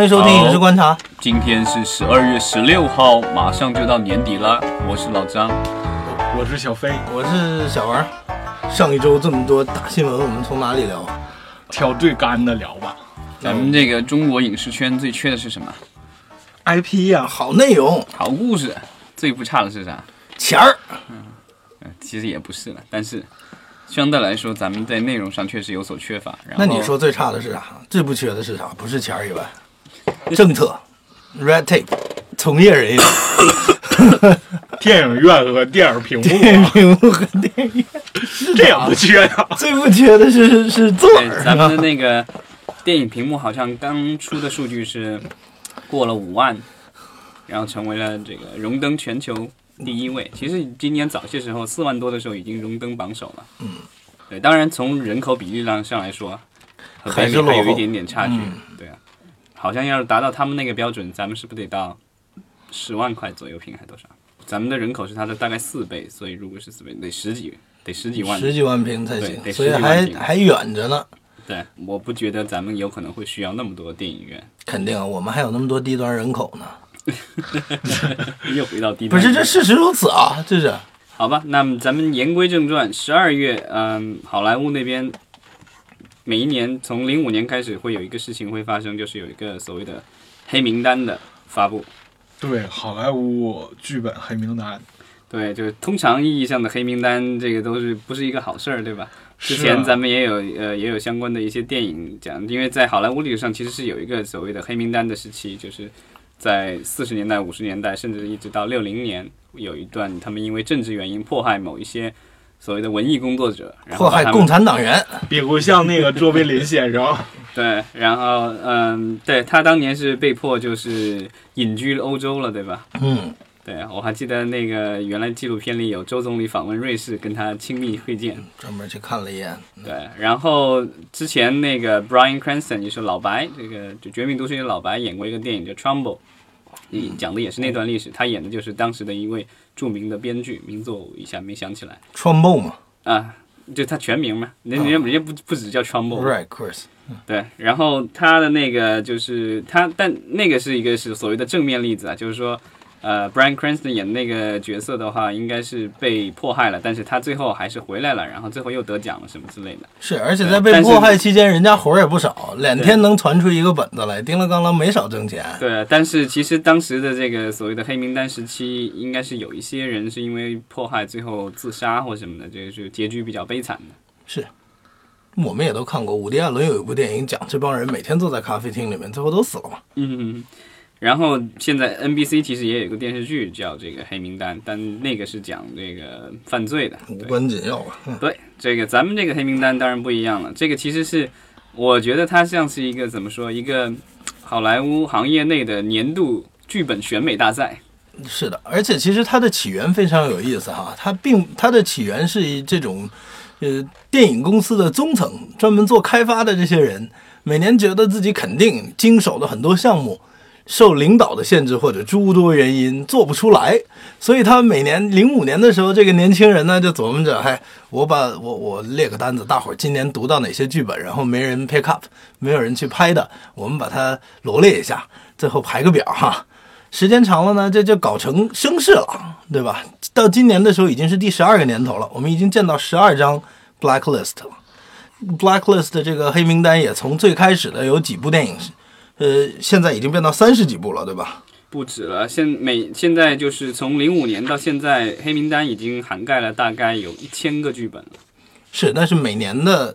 欢迎收听《影视观察》。今天是十二月十六号，马上就到年底了。我是老张，我是小飞，我是小王。上一周这么多大新闻，我们从哪里聊？挑最干的聊吧。咱们这个中国影视圈最缺的是什么？IP 呀，好内容，好故事。最不差的是啥？钱儿。嗯，其实也不是了，但是相对来说，咱们在内容上确实有所缺乏。那你说最差的是啥？最不缺的是啥？不是钱儿以外，政策，red tape，从业人员，电影院和电影屏幕，电影屏幕和电影院，这样不缺呀。最不缺的是是座儿。咱们的那个电影屏幕好像刚出的数据是过了五万。然后成为了这个荣登全球第一位。其实今年早些时候四万多的时候已经荣登榜首了。嗯，对，当然从人口比例上上来说，还是还有一点点差距。对啊，好像要是达到他们那个标准，咱们是不是得到十万块左右平还多少？咱们的人口是他的大概四倍，所以如果是四倍，得十几，得十几万，十几万平才行。所以还还远着呢。对，我不觉得咱们有可能会需要那么多电影院。肯定，我们还有那么多低端人口呢。又回到低端，不是这事实如此啊，这是好吧？那么咱们言归正传，十二月，嗯，好莱坞那边每一年从零五年开始会有一个事情会发生，就是有一个所谓的黑名单的发布。对，好莱坞剧本黑名单。对，就是通常意义上的黑名单，这个都是不是一个好事儿，对吧？之前咱们也有呃也有相关的一些电影讲，因为在好莱坞历史上其实是有一个所谓的黑名单的时期，就是。在四十年代、五十年代，甚至一直到六零年，有一段他们因为政治原因迫害某一些所谓的文艺工作者，迫害共产党员，比如像那个卓别林先生。对，然后嗯，对他当年是被迫就是隐居欧洲了，对吧？嗯。对，我还记得那个原来纪录片里有周总理访问瑞士，跟他亲密会见，专门去看了一眼。对，然后之前那个 Brian Cranston 就是老白，这个就《绝命毒师》的老白演过一个电影叫《Trumbull》，讲的也是那段历史。他演的就是当时的一位著名的编剧，名字我一下没想起来。Trumbull 嘛？啊，就他全名嘛？人人家人家不不只叫 Trumbull。Right, course。对，然后他的那个就是他，但那个是一个是所谓的正面例子啊，就是说。呃，Brian Cranston 演那个角色的话，应该是被迫害了，但是他最后还是回来了，然后最后又得奖了什么之类的。是，而且在被迫害期间，人家活儿也不少，两天能传出一个本子来，叮了当啷没少挣钱。对，但是其实当时的这个所谓的黑名单时期，应该是有一些人是因为迫害最后自杀或什么的，这个是结局比较悲惨的。是，我们也都看过，伍迪·艾伦有一部电影讲这帮人每天坐在咖啡厅里面，最后都死了嘛。嗯。然后现在 NBC 其实也有一个电视剧叫这个黑名单，但那个是讲这个犯罪的，无关紧要啊。对，这个咱们这个黑名单当然不一样了。这个其实是，我觉得它像是一个怎么说，一个好莱坞行业内的年度剧本选美大赛。是的，而且其实它的起源非常有意思哈，它并它的起源是这种，呃，电影公司的中层专门做开发的这些人，每年觉得自己肯定经手的很多项目。受领导的限制或者诸多原因做不出来，所以他每年零五年的时候，这个年轻人呢就琢磨着，嗨，我把我我列个单子，大伙儿今年读到哪些剧本，然后没人 pick up，没有人去拍的，我们把它罗列一下，最后排个表哈。时间长了呢，这就搞成声势了，对吧？到今年的时候已经是第十二个年头了，我们已经见到十二张 blacklist 了。blacklist 这个黑名单也从最开始的有几部电影。呃，现在已经变到三十几部了，对吧？不止了，现每现在就是从零五年到现在，黑名单已经涵盖了大概有一千个剧本了。是，但是每年的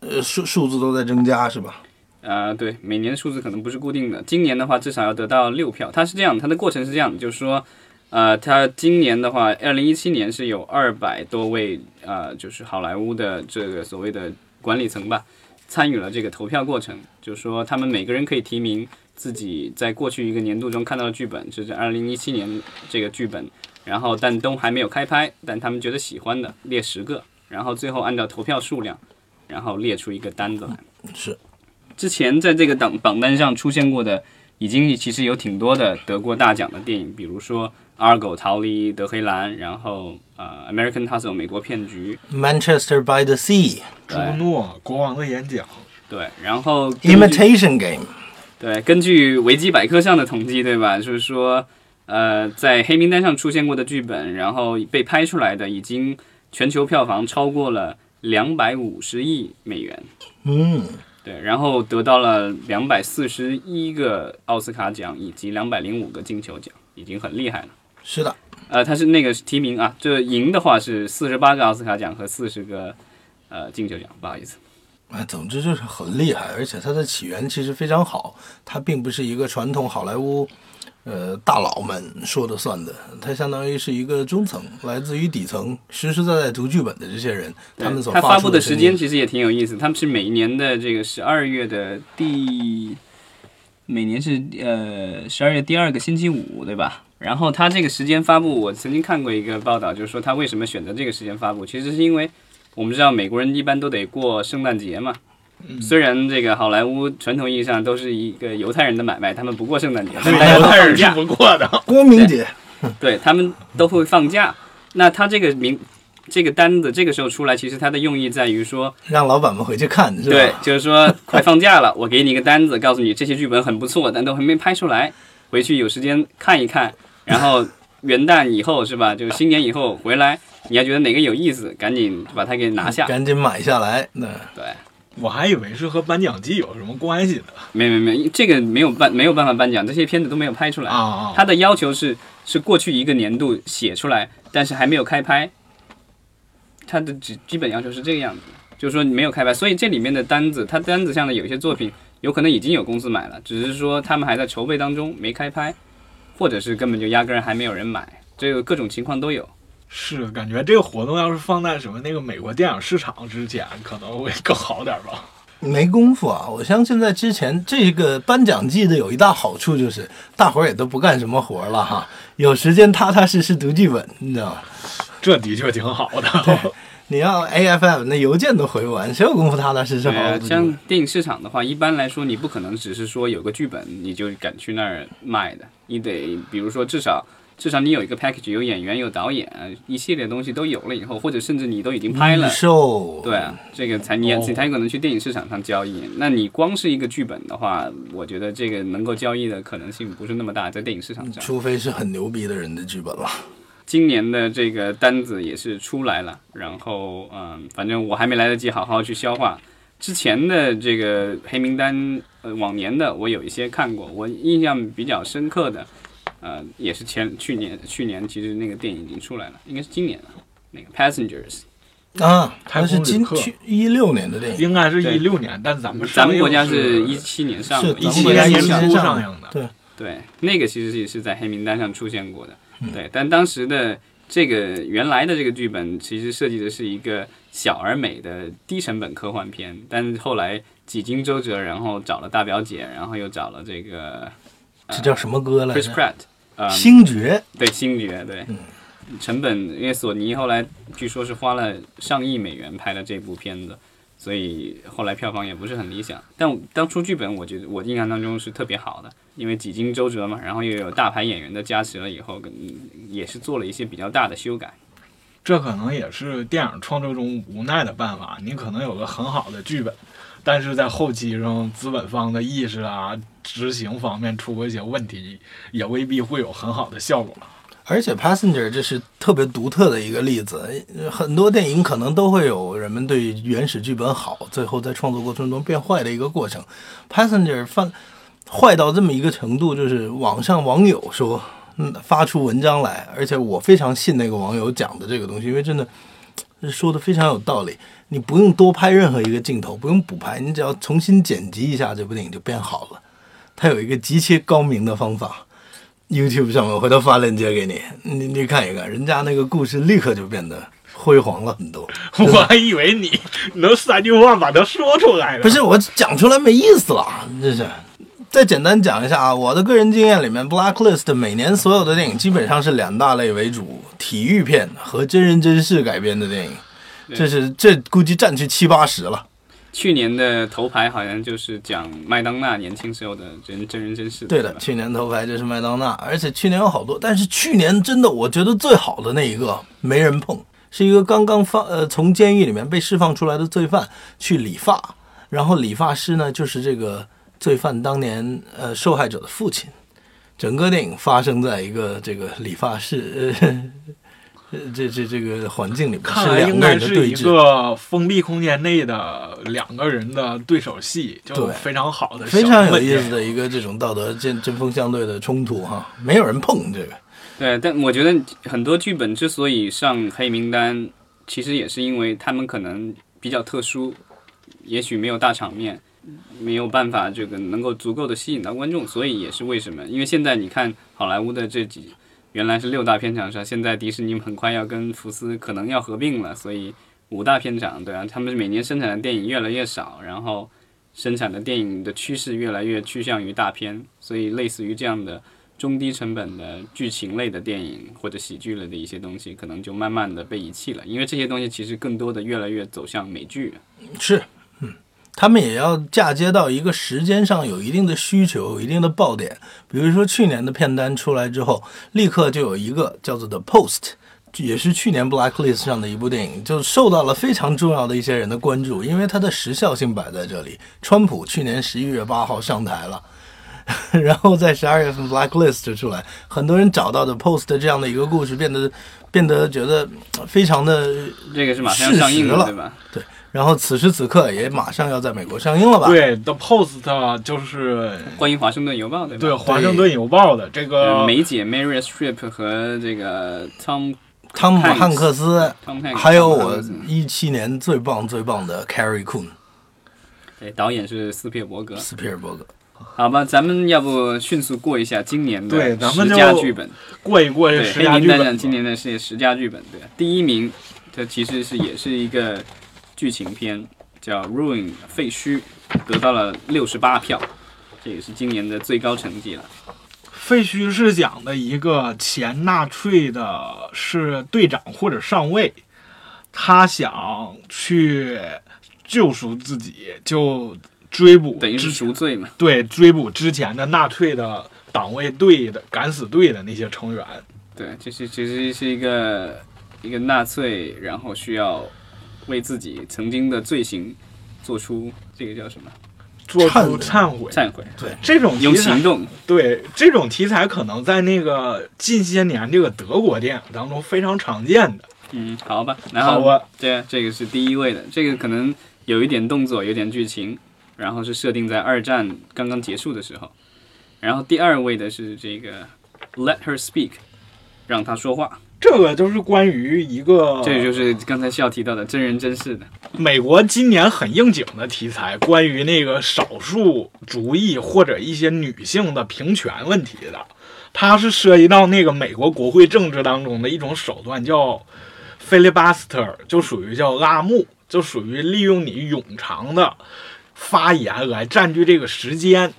呃数数字都在增加，是吧？啊，对，每年数字可能不是固定的。今年的话，至少要得到六票。它是这样，它的过程是这样，就是说，呃，它今年的话，二零一七年是有二百多位啊，就是好莱坞的这个所谓的管理层吧。参与了这个投票过程，就是说他们每个人可以提名自己在过去一个年度中看到的剧本，就是二零一七年这个剧本，然后但都还没有开拍，但他们觉得喜欢的列十个，然后最后按照投票数量，然后列出一个单子来。是，之前在这个榜榜单上出现过的，已经其实有挺多的得过大奖的电影，比如说。Argo 逃离德黑兰，然后呃，American Hustle 美国骗局，Manchester by the Sea，朱诺国王的演讲，对，然后 Imitation Game，对，根据维基百科上的统计，对吧？就是说，呃，在黑名单上出现过的剧本，然后被拍出来的，已经全球票房超过了两百五十亿美元。嗯，对，然后得到了两百四十一个奥斯卡奖以及两百零五个金球奖，已经很厉害了。是的，呃，他是那个提名啊，这赢的话是四十八个奥斯卡奖和四十个呃金球奖，不好意思。哎，总之就是很厉害，而且它的起源其实非常好，它并不是一个传统好莱坞，呃，大佬们说了算的，它相当于是一个中层，来自于底层，实实在在读剧本的这些人，他们所他发布的时间其实也挺有意思，他们是每年的这个十二月的第，每年是呃十二月第二个星期五，对吧？然后他这个时间发布，我曾经看过一个报道，就是说他为什么选择这个时间发布，其实是因为我们知道美国人一般都得过圣诞节嘛。虽然这个好莱坞传统意义上都是一个犹太人的买卖，他们不过圣诞节，犹太人是不过的。光明节，对他们都会放假。那他这个名这个单子这个时候出来，其实它的用意在于说，让老板们回去看，是吧？对，就是说快放假了，我给你一个单子，告诉你这些剧本很不错，但都还没拍出来，回去有时间看一看，然后元旦以后是吧？就是新年以后回来，你还觉得哪个有意思，赶紧把它给拿下。赶紧买下来。那对，我还以为是和颁奖季有什么关系呢。没没没，这个没有办没有办法颁奖，这些片子都没有拍出来。啊啊！他的要求是是过去一个年度写出来，但是还没有开拍。他的基基本要求是这个样子，就是说你没有开拍，所以这里面的单子，他单子上的有些作品，有可能已经有公司买了，只是说他们还在筹备当中，没开拍，或者是根本就压根儿还没有人买，这个各种情况都有。是感觉这个活动要是放在什么那个美国电影市场之前，可能会更好点吧。没功夫啊！我相信在之前这个颁奖季的有一大好处就是，大伙儿也都不干什么活儿了哈，有时间踏踏实实读剧本，你知道吗？这的确挺好的。你要 AFF 那邮件都回不完，谁有功夫踏踏实实像？电影市场的话，一般来说你不可能只是说有个剧本你就敢去那儿卖的，你得比如说至少至少你有一个 package，有演员有导演，一系列东西都有了以后，或者甚至你都已经拍了对啊，这个才你哦你才有可能去电影市场上交易。那你光是一个剧本的话，我觉得这个能够交易的可能性不是那么大，在电影市场上。除非是很牛逼的人的剧本了。今年的这个单子也是出来了，然后嗯，反正我还没来得及好好去消化之前的这个黑名单，呃，往年的我有一些看过，我印象比较深刻的，呃，也是前去年去年其实那个电影已经出来了，应该是今年了，那个 Passengers，啊，太那是今去一六年的电影，应该是对一六年，但是咱们咱们国家是一七年上的，一是咱们七国家是年年初上上映的。对，对，那个其实也是在黑名单上出现过的。嗯对，但当时的这个原来的这个剧本其实设计的是一个小而美的低成本科幻片，但是后来几经周折，然后找了大表姐，然后又找了这个这叫什么歌来 Chris 着？Pratt，嗯，星爵，对星爵，对，嗯成本因为索尼后来据说是花了上亿美元拍了这部片子。所以后来票房也不是很理想，但当初剧本我觉得我印象当中是特别好的，因为几经周折嘛，然后又有大牌演员的加持了以后，也是做了一些比较大的修改。这可能也是电影创作中无奈的办法。你可能有个很好的剧本，但是在后期上资本方的意识啊、执行方面出过一些问题，也未必会有很好的效果。而且 Passenger 这是特别独特的一个例子，很多电影可能都会有人们对原始剧本好，最后在创作过程中变坏的一个过程。Passenger 犯坏到这么一个程度，就是网上网友说，嗯，发出文章来，而且我非常信那个网友讲的这个东西，因为真的说的非常有道理。你不用多拍任何一个镜头，不用补拍，你只要重新剪辑一下，这部电影就变好了。它有一个极其高明的方法。YouTube 上面我回头发链接给你，你你看一看，人家那个故事立刻就变得辉煌了很多。我还以为你能三句话把它说出来呢。不是我讲出来没意思了，这是。再简单讲一下啊，我的个人经验里面，Blacklist 每年所有的电影基本上是两大类为主：体育片和真人真事改编的电影。这是这估计占去七八十了。去年的头牌好像就是讲麦当娜年轻时候的真真人真事，对的，去年头牌就是麦当娜，而且去年有好多，但是去年真的我觉得最好的那一个没人碰，是一个刚刚放呃从监狱里面被释放出来的罪犯去理发，然后理发师呢就是这个罪犯当年呃受害者的父亲。整个电影发生在一个这个理发室，呃，这这这个环境里面，看来两个应该是一人的对峙。个封闭空间内的两个人的对手戏，就非常好的，非常有意思。的一个这种道德针针锋相对的冲突哈，没有人碰这个。对，但我觉得很多剧本之所以上黑名单，其实也是因为他们可能比较特殊，也许没有大场面，没有办法这个能够足够的吸引到观众，所以也是为什么？因为现在你看好莱坞的这几原来是六大片场上，现在迪士尼很快要跟福斯可能要合并了，所以五大片场，对啊，他们每年生产的电影越来越少，然后生产的电影的趋势越来越趋向于大片，所以类似于这样的。中低成本的剧情类的电影或者喜剧类的一些东西，可能就慢慢的被遗弃了，因为这些东西其实更多的越来越走向美剧。是，他们也要嫁接到一个时间上有一定的需求、有一定的爆点。比如说去年的片单出来之后，立刻就有一个叫做《The Post》，也是去年 Blacklist 上的一部电影，就受到了非常重要的一些人的关注，因为它的时效性摆在这里。川普去年十一月八号上台了。然后在十二月份，Blacklist 出来，很多人找到的 Post 这样的一个故事，变得变得觉得非常的这个是马上要上映了，对吧？对。然后此时此刻也马上要在美国上映了吧？对，The Post 就是关于华盛顿邮报对吧？对，华盛顿邮报的这个梅姐 Mary Streep 和这个 Tom 汤姆汉克斯还有我一七年最棒最棒的 Carrie Coon，对，导演是斯皮尔伯格。斯皮尔伯格。好吧，咱们要不迅速过一下今年的对，咱们十佳剧本，过一过这十佳剧本。黑名单上今年的是十佳剧本，对，第一名，这其实是也是一个剧情片，叫《Ruin》废墟，得到了六十八票，这也是今年的最高成绩了。废墟是讲的一个前纳粹的是队长或者上尉，他想去救赎自己，就。追捕等于是赎罪嘛？对，追捕之前的纳粹的党卫队的敢死队的那些成员。对，这是其实是一个一个纳粹，然后需要为自己曾经的罪行做出这个叫什么？做出忏悔。忏悔。对，这种用行动。对，这种题材可能在那个近些年这个德国电影当中非常常见的。嗯，好吧。然后对这个是第一位的，这个可能有一点动作，有点剧情。然后是设定在二战刚刚结束的时候，然后第二位的是这个 Let Her Speak，让她说话。这个就是关于一个，这就是刚才需要提到的真人真事的美国今年很应景的题材，关于那个少数族裔或者一些女性的平权问题的。它是涉及到那个美国国会政治当中的一种手段，叫 filibuster，就属于叫拉木，就属于利用你冗长的。发言来占据这个时间，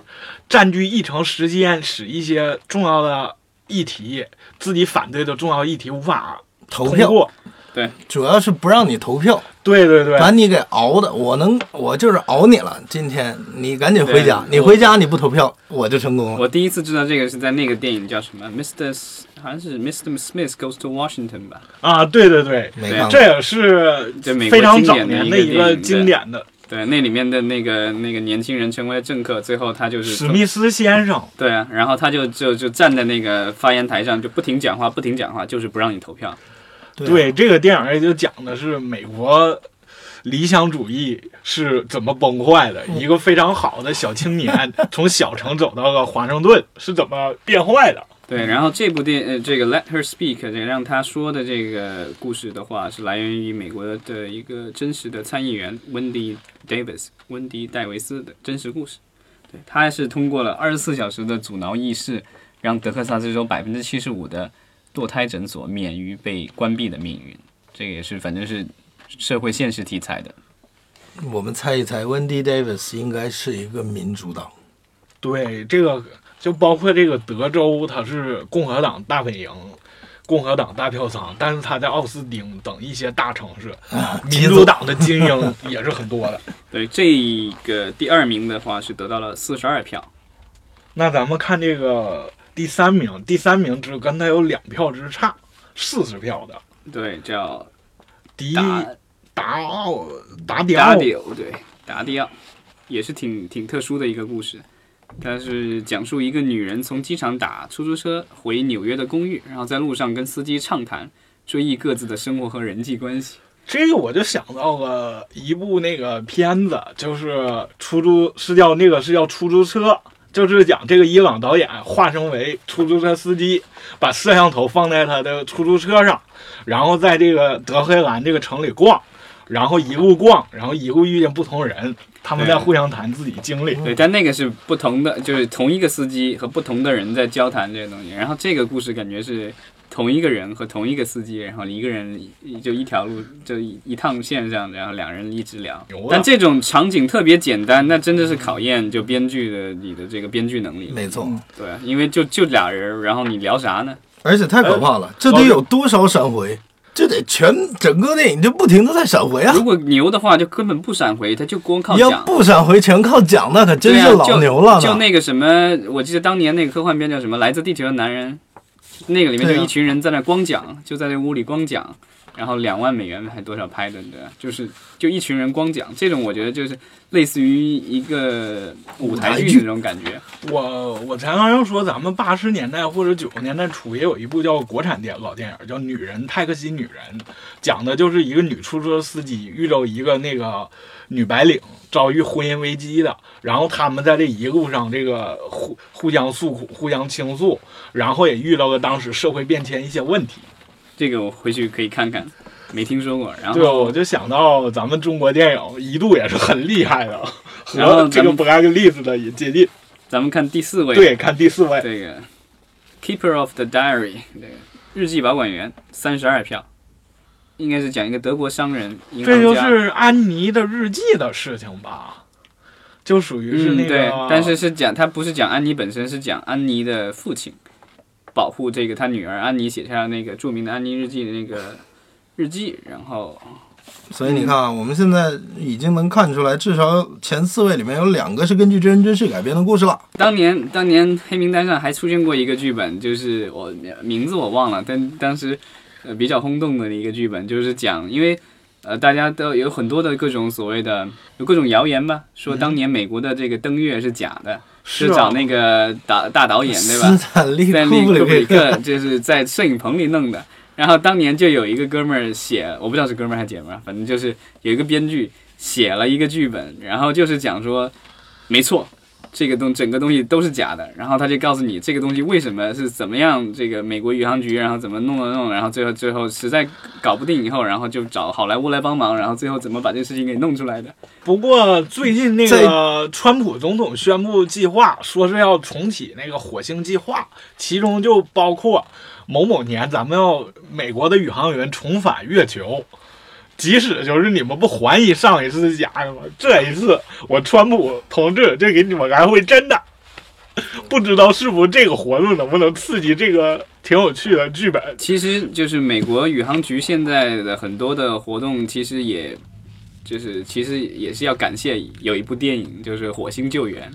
占据议程时间，使一些重要的议题，自己反对的重要议题无法投票。对，主要是不让你投票。对对对，把你给熬的，我能，我就是熬你了。今天你赶紧回家，你回家你不投票，我就成功了。我第一次知道这个是在那个电影叫什么，Mr. 好像是 Mr. Smith Goes to Washington 吧？啊，对对对，这也是非常早年的一个经典的。对，那里面的那个那个年轻人成为了政客，最后他就是史密斯先生。对啊，然后他就就就站在那个发言台上，就不停讲话，不停讲话，就是不让你投票。对，这个电影也就讲的是美国理想主义是怎么崩坏的，一个非常好的小青年从小城走到了华盛顿是怎么变坏的。对，然后这部电呃，这个 Let Her Speak 这个让他说的这个故事的话，是来源于美国的一个真实的参议员温迪戴维斯温迪戴维斯的真实故事。对他是通过了二十四小时的阻挠议事，让德克萨斯州百分之七十五的堕胎诊所免于被关闭的命运。这个也是反正是社会现实题材的。我们猜一猜，温迪戴维斯应该是一个民主党。对这个。就包括这个德州，它是共和党大本营，共和党大票仓，但是它在奥斯汀等一些大城市，民主党的精英也是很多的。对，这个第二名的话是得到了四十二票。那咱们看这个第三名，第三名只跟他有两票之差，四十票的。对，叫迪达奥达迪奥，对，达迪奥，也是挺挺特殊的一个故事。它是讲述一个女人从机场打出租车回纽约的公寓，然后在路上跟司机畅谈，追忆各自的生活和人际关系。这个我就想到了一部那个片子，就是出租是叫那个是叫出租车，就是讲这个伊朗导演化身为出租车司机，把摄像头放在他的出租车上，然后在这个德黑兰这个城里逛，然后一路逛，然后一路遇见不同人，他们在互相谈自己经历。对，但那个是不同的，就是同一个司机和不同的人在交谈这些东西。然后这个故事感觉是同一个人和同一个司机，然后一个人就一条路就一一趟线上，然后两人一直聊。但这种场景特别简单，那真的是考验就编剧的你的这个编剧能力。没错，对，因为就就俩人，然后你聊啥呢？而且太可怕了，这得有多少闪回？这得全整个电影就不停的在闪回啊！如果牛的话，就根本不闪回，他就光靠你要讲。不闪回全靠讲，那可真是老牛了呢。就那个什么，我记得当年那个科幻片叫什么《来自地球的男人》，那个里面就一群人在那光讲，就在那屋里光讲，然后两万美元还多少拍的，对吧？就是就一群人光讲，这种我觉得就是类似于一个舞台剧那种感觉。我我才刚要说，咱们八十年代或者九十年代初也有一部叫国产电老电影，叫《女人泰克西女人》，讲的就是一个女出租车司机遇到一个那个女白领遭遇婚姻危机的，然后他们在这一路上这个互互相诉苦、互相倾诉，然后也遇到了当时社会变迁一些问题。这个我回去可以看看，没听说过。然后对，我就想到咱们中国电影一度也是很厉害的，然后和这个布莱克利斯的也接近。咱们看第四位，对，看第四位，这个 Keeper of the Diary，这个日记保管员，三十二票，应该是讲一个德国商人，这就。是安妮的日记的事情吧？就属于是那嗯，个，对，但是是讲他不是讲安妮本身，是讲安妮的父亲保护这个他女儿安妮写下那个著名的安妮日记的那个 日记，然后所以你看啊，我们现在已经能看出来，至少前四位里面有两个是根据真人真事改编的故事了。当年当年黑名单上还出现过一个剧本，就是我名字我忘了，但当时呃比较轰动的一个剧本，就是讲因为。呃，大家都有很多的各种所谓的有各种谣言吧，说当年美国的这个登月是假的，是啊找那个导大导演对吧？斯坦利斯坦利库库布里布里克就是在摄影棚里弄的。然后当年就有一个哥们儿写，我不知道是哥们儿还是姐们儿，反正就是有一个编剧写了一个剧本，然后就是讲说，没错，这个东整个东西都是假的。然后他就告诉你这个东西为什么是怎么样，这个美国宇航局然后怎么弄了弄，然后最后最后实在搞不定以后，然后就找好莱坞来帮忙，然后最后怎么把这事情给弄出来的。不过最近那个川普总统宣布计划，说是要重启那个火星计划，其中就包括某某年咱们要美国的宇航员重返月球。即使就是你们不怀疑上一次是假的吗？这一次我川普同志就给你们来回真的，不知道是不是这个活动能不能刺激这个挺有趣的剧本？其实就是美国宇航局现在的很多的活动，其实也就是其实也是要感谢有一部电影，就是《火星救援》。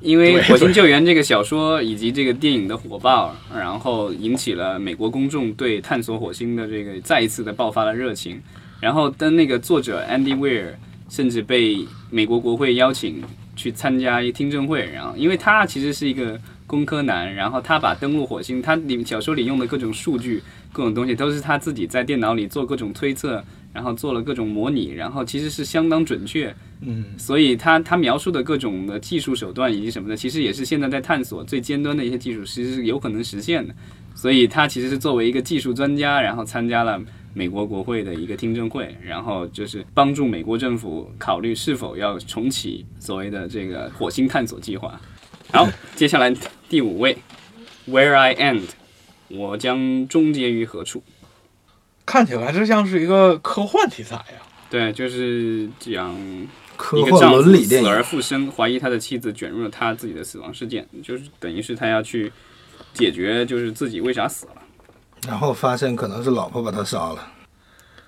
因为《火星救援》这个小说以及这个电影的火爆，然后引起了美国公众对探索火星的这个再一次的爆发了热情。然后，跟那个作者 Andy Weir 甚至被美国国会邀请去参加一听证会，然后因为他其实是一个工科男，然后他把登陆火星，他里小说里用的各种数据、各种东西都是他自己在电脑里做各种推测，然后做了各种模拟，然后其实是相当准确。嗯，所以他他描述的各种的技术手段以及什么的，其实也是现在在探索最尖端的一些技术，其实是有可能实现的。所以他其实是作为一个技术专家，然后参加了美国国会的一个听证会，然后就是帮助美国政府考虑是否要重启所谓的这个火星探索计划。好，接下来第五位，Where I End，我将终结于何处？看起来这像是一个科幻题材呀、对，就是讲科幻一个丈夫伦理电死而，复生，怀疑他的妻子卷入了他自己的死亡事件，就是等于是他要去解决，就是自己为啥死了。然后发现可能是老婆把他杀了。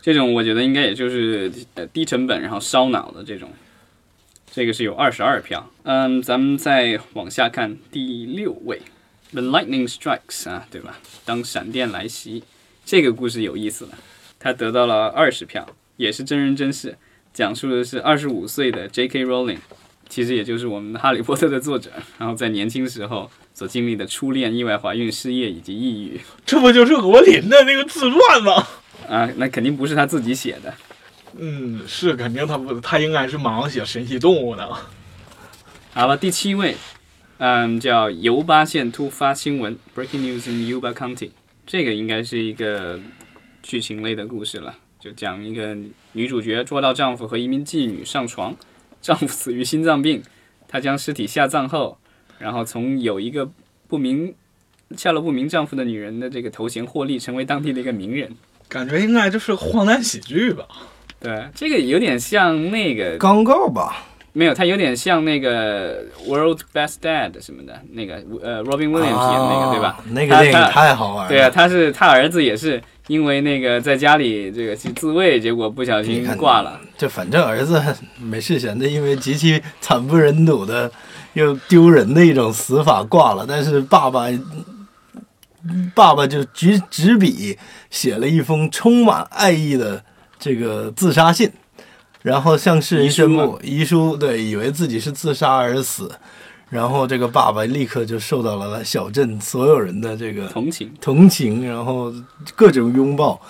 这种我觉得应该也就是呃低成本然后烧脑的这种，这个是有二十二票。嗯，咱们再往下看第六位，The Lightning Strikes 啊，对吧？当闪电来袭，这个故事有意思了，他得到了二十票，也是真人真事，讲述的是二十五岁的 J.K. Rowling，其实也就是我们《哈利波特》的作者，然后在年轻时候所经历的初恋、意外怀孕、失业以及抑郁这不就是罗琳的那个自传吗？啊，那肯定不是他自己写的。嗯，是肯定他不，他应该是忙写神奇动物的。好了，第七位，嗯，叫尤巴县突发新闻 （Breaking News in Yuba County），这个应该是一个剧情类的故事了，就讲一个女主角捉到丈夫和一名妓女上床，丈夫死于心脏病，她将尸体下葬后，然后从有一个不明下落不明丈夫的女人的这个头衔获利，成为当地的一个名人。感觉应该就是荒诞喜剧吧？对，这个有点像那个刚告吧，没有，它有点像那个 World Best Dad 什么的，那个呃 Robin Williams 演那个、啊对吧？那个电影太好玩了。对啊，他是他儿子也是因为那个在家里这个去自卫，结果不小心挂了。就反正儿子没事闲的，因为极其惨不忍睹的又丢人的一种死法挂了，但是爸爸。爸爸就执执笔写了一封充满爱意的这个自杀信，然后向世人宣布遗书，对，以为自己是自杀而死，然后这个爸爸立刻就受到了小镇所有人的这个同情，同情，然后各种拥抱，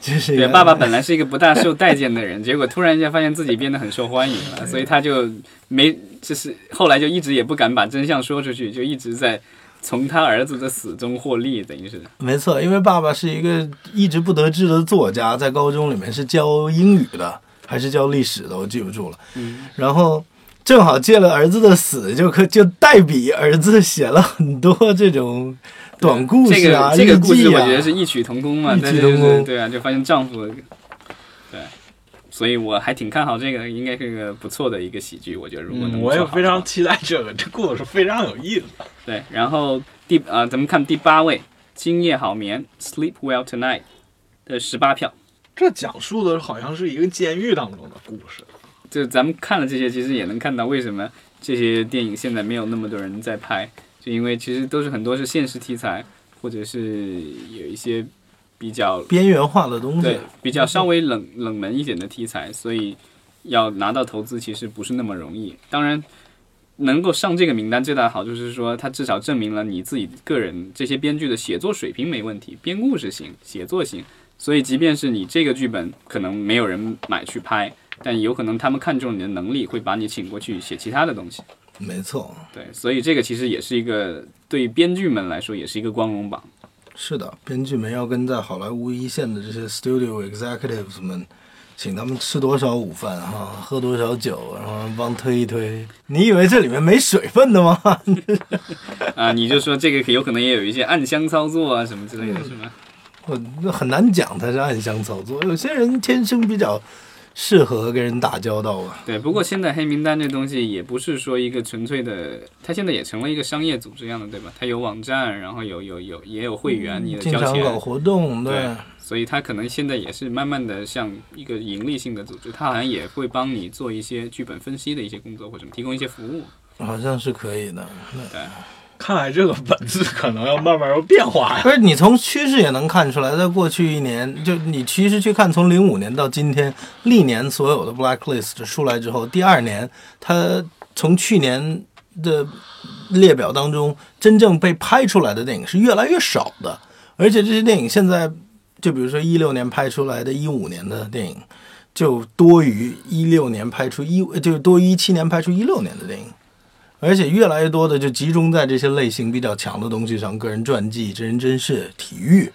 就是对，爸爸本来是一个不大受待见的人，结果突然间发现自己变得很受欢迎了，所以他就没，就是后来就一直也不敢把真相说出去，就一直在从他儿子的死中获利，等于是。没错，因为爸爸是一个一直不得志的作家，在高中里面是教英语的，还是教历史的，我记不住了。嗯，然后正好借了儿子的死，就可就代笔儿子写了很多这种短故事啊、个这个故事我。觉得是异曲同工嘛，异曲同工对啊，就发现丈夫，对，所以我还挺看好这个，应该是个不错的一个喜剧。我觉得如果能嗯，我也非常期待这个，这故事非常有意思。对。然后第啊、咱们看第八位，今夜好眠，Sleep Well Tonight 的十八票。这讲述的好像是一个监狱当中的故事。就咱们看了这些，其实也能看到为什么这些电影现在没有那么多人在拍，就因为其实都是很多是现实题材，或者是有一些比较边缘化的东西对，比较稍微冷冷门一点的题材，所以要拿到投资其实不是那么容易。当然，能够上这个名单最大的好处是说，它至少证明了你自己个人这些编剧的写作水平没问题，编故事行，写作行。所以，即便是你这个剧本可能没有人买去拍，但有可能他们看中你的能力，会把你请过去写其他的东西。没错，对，所以这个其实也是一个对编剧们来说也是一个光荣榜。是的，编剧们要跟在好莱坞一线的这些 studio executives 们，请他们吃多少午饭哈，喝多少酒，然后帮推一推。你以为这里面没水分的吗？啊，你就说这个有可能也有一些暗箱操作啊什么之类的，是吗？我那很难讲它是暗箱操作，有些人天生比较适合跟人打交道啊。对，不过现在黑名单这东西也不是说一个纯粹的，它现在也成了一个商业组织一样的，对吧？它有网站，然后有有有也有会员，你的交经常搞，活动，对所以它可能现在也是慢慢的像一个盈利性的组织，它好像也会帮你做一些剧本分析的一些工作，或者提供一些服务。好像是可以的。对，看来这个本质可能要慢慢有变化呀。不是你从趋势也能看出来，在过去一年，就你其实去看从零五年到今天，历年所有的 Blacklist 出来之后，第二年它从去年的列表当中真正被拍出来的电影是越来越少的，而且这些电影现在就比如说一六年拍出来的，一五年的电影就多于一六年拍出一，就多于一七年拍出一六年的电影。而且越来越多的就集中在这些类型比较强的东西上，个人传记、真人真事、体育，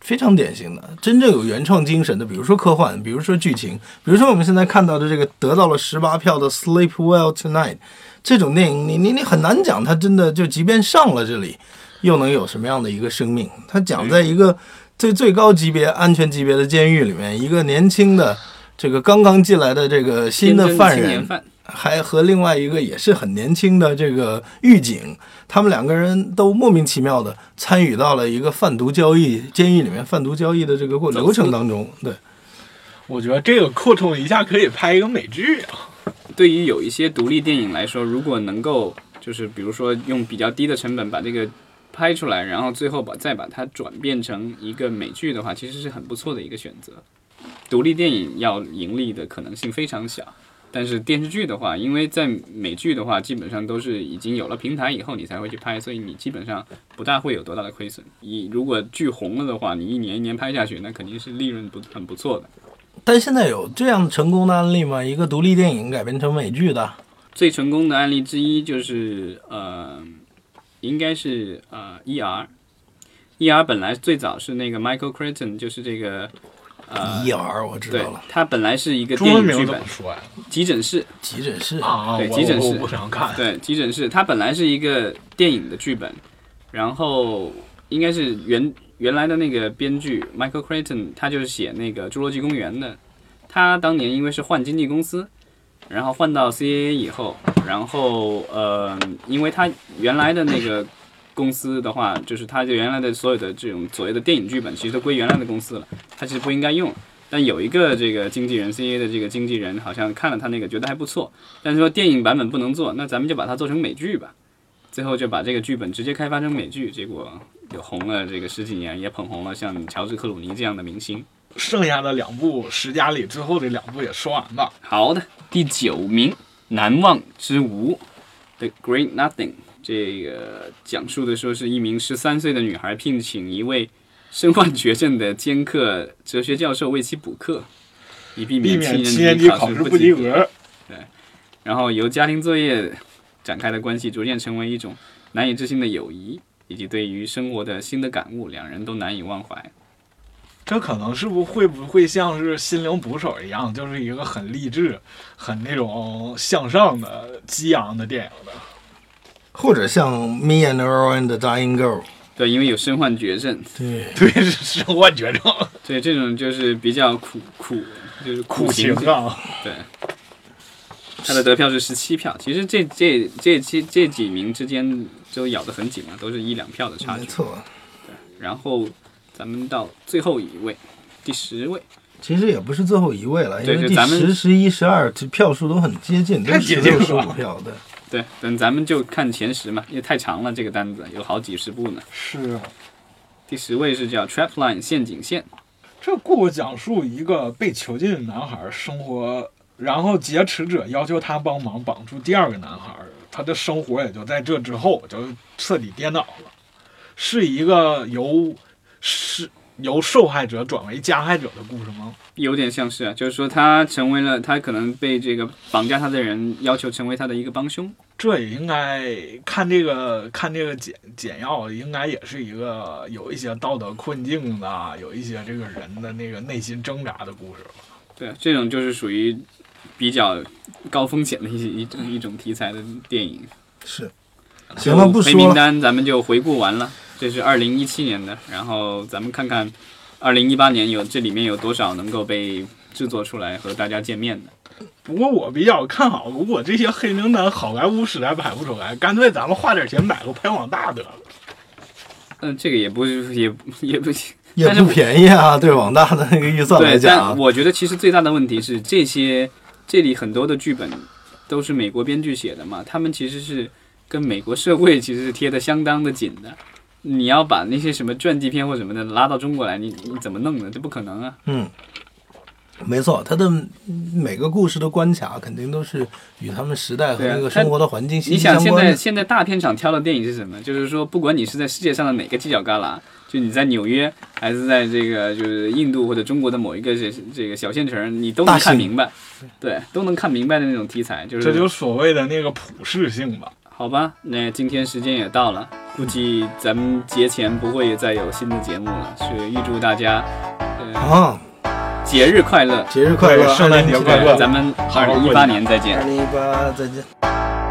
非常典型的。真正有原创精神的，比如说科幻，比如说剧情，比如说我们现在看到的这个得到了十八票的《Sleep Well Tonight》这种电影，你你你很难讲它真的就即便上了这里，又能有什么样的一个生命？它讲在一个最最高级别安全级别的监狱里面，一个年轻的这个刚刚进来的这个新的犯人。还和另外一个也是很年轻的这个狱警，他们两个人都莫名其妙的参与到了一个贩毒交易监狱里面贩毒交易的这个过流程当中。对，我觉得这个扩充一下可以拍一个美剧啊。对于有一些独立电影来说，如果能够就是比如说用比较低的成本把这个拍出来，然后最后把再把它转变成一个美剧的话，其实是很不错的一个选择。独立电影要盈利的可能性非常小，但是电视剧的话，因为在美剧的话，基本上都是已经有了平台以后你才会去拍，所以你基本上不大会有多大的亏损。你如果剧红了的话，你一年一年拍下去，那肯定是利润不很不错的。但现在有这样成功的案例吗？一个独立电影改编成美剧的，最成功的案例之一就是呃，应该是呃 ER。ER 本来最早是那个 Michael Crichton，就是这个呃，ER 我知对道了，，它本来是一个中电影剧本文名怎么，说呀？急诊室。急诊室啊，对急诊室我想看。对，急诊室，它本来是一个电影的剧本，然后应该是原原来的那个编剧 Michael Crichton，他就是写那个《侏罗纪公园》的。他当年因为是换经纪公司，然后换到 CAA 以后，然后呃，因为他原来的那个公司的话，就是他就原来的所有的这种所谓的电影剧本，其实都归原来的公司了，他其实不应该用。但有一个这个经纪人 CAA 的这个经纪人好像看了他那个，觉得还不错，但是说电影版本不能做，那咱们就把它做成美剧吧。最后就把这个剧本直接开发成美剧，结果就红了这个十几年，也捧红了像乔治克鲁尼这样的明星。剩下的两部十佳里最后这两部也说完吧。好的，第九名，《难忘之无》The Great Nothing，这个讲述的说是一名十三岁的女孩聘请一位身患绝症的兼课哲学教授为其补课，以避免七年级考试不及格。对。然后由家庭作业展开的关系逐渐成为一种难以置信的友谊，以及对于生活的新的感悟，两人都难以忘怀。这可能是不会不会像是心灵捕手一样，就是一个很励志、很那种向上的激昂的电影的。或者像《Me and Earl and the Dying Girl》，对，因为有身患绝症，对，对，是身患绝症，对这种就是比较苦苦，就是苦情情。啊。对，他的得票是十七票。其实这这这这这几名之间就咬得很紧嘛，都是一两票的差距。没错。然后咱们到最后一位，第十位，其实也不是最后一位了，因为第十、十一、十二票数都很接近，都是十六、接近了十五票的。对，等咱们就看前十嘛，因为太长了，这个单子有好几十部呢。是，第十位是叫 Trapline 陷阱线，这故事讲述一个被囚禁的男孩生活，然后劫持者要求他帮忙绑住第二个男孩，他的生活也就在这之后就彻底颠倒了，是一个由是由受害者转为加害者的故事吗？有点像是啊，就是说他成为了他可能被这个绑架他的人要求成为他的一个帮凶。这也应该看这个看这个简简要，应该也是一个有一些道德困境的，有一些这个人的那个内心挣扎的故事吧。对，这种就是属于比较高风险的一一种一种题材的电影。是，行了，不黑名。单咱们就回顾完了，这是二零一七年的，然后咱们看看二零一八年有这里面有多少能够被制作出来和大家见面的。不过我比较看好，如果这些黑名单好莱坞实在拍不出来，干脆咱们花点钱买个拍网大得了。嗯，这个也不是也也不 也但是不便宜啊，对网大的那个预算来对，讲啊，但我觉得其实最大的问题是，这些这里很多的剧本都是美国编剧写的嘛，他们其实是跟美国社会其实是贴的相当的紧的。你要把那些什么传记片或什么的拉到中国来，你你怎么弄呢？这不可能啊！嗯，没错，他的每个故事的关卡肯定都是与他们时代和那个生活的环境息息你想现。在现在大片厂挑的电影是什么？就是说，不管你是在世界上的哪个犄角旮旯，就你在纽约，还是在这个就是印度或者中国的某一个这这个小县城，你都能看明白，对，都能看明白的那种题材，就是这就所谓的那个普适性吧。好吧，那今天时间也到了，估计咱们节前不会再有新的节目了，所以预祝大家呃啊，节日快乐，节日快乐，圣诞节快乐咱们二零一八年再见二。零一八再见。